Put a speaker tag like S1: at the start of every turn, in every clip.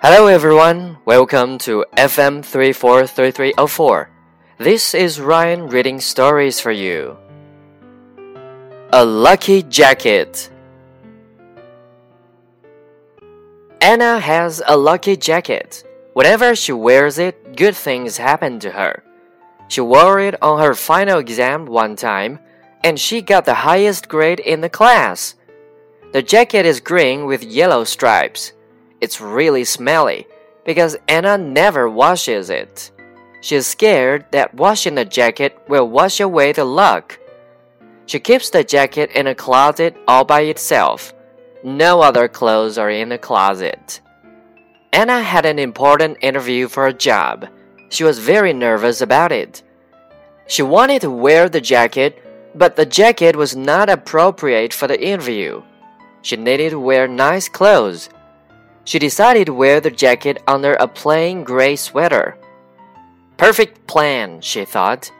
S1: Hello everyone, welcome to FM 343304. This is Ryan reading stories for you. A Lucky Jacket Anna has a lucky jacket. Whenever she wears it, good things happen to her. She wore it on her final exam one time, and she got the highest grade in the class. The jacket is green with yellow stripes. It's really smelly because Anna never washes it. She's scared that washing the jacket will wash away the luck. She keeps the jacket in a closet all by itself. No other clothes are in the closet. Anna had an important interview for a job. She was very nervous about it. She wanted to wear the jacket, but the jacket was not appropriate for the interview. She needed to wear nice clothes. She decided to wear the jacket under a plain gray sweater. Perfect plan, she thought.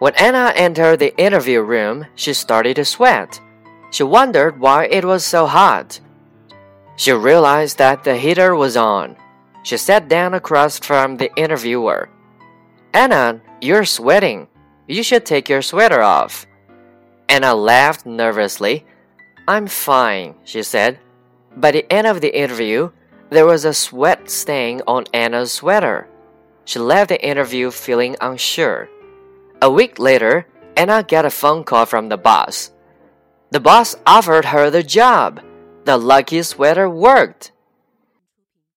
S1: When Anna entered the interview room, she started to sweat. She wondered why it was so hot. She realized that the heater was on. She sat down across from the interviewer. Anna, you're sweating. You should take your sweater off. Anna laughed nervously. I'm fine, she said. By the end of the interview, there was a sweat stain on Anna's sweater. She left the interview feeling unsure. A week later, Anna got a phone call from the boss. The boss offered her the job. The lucky sweater worked.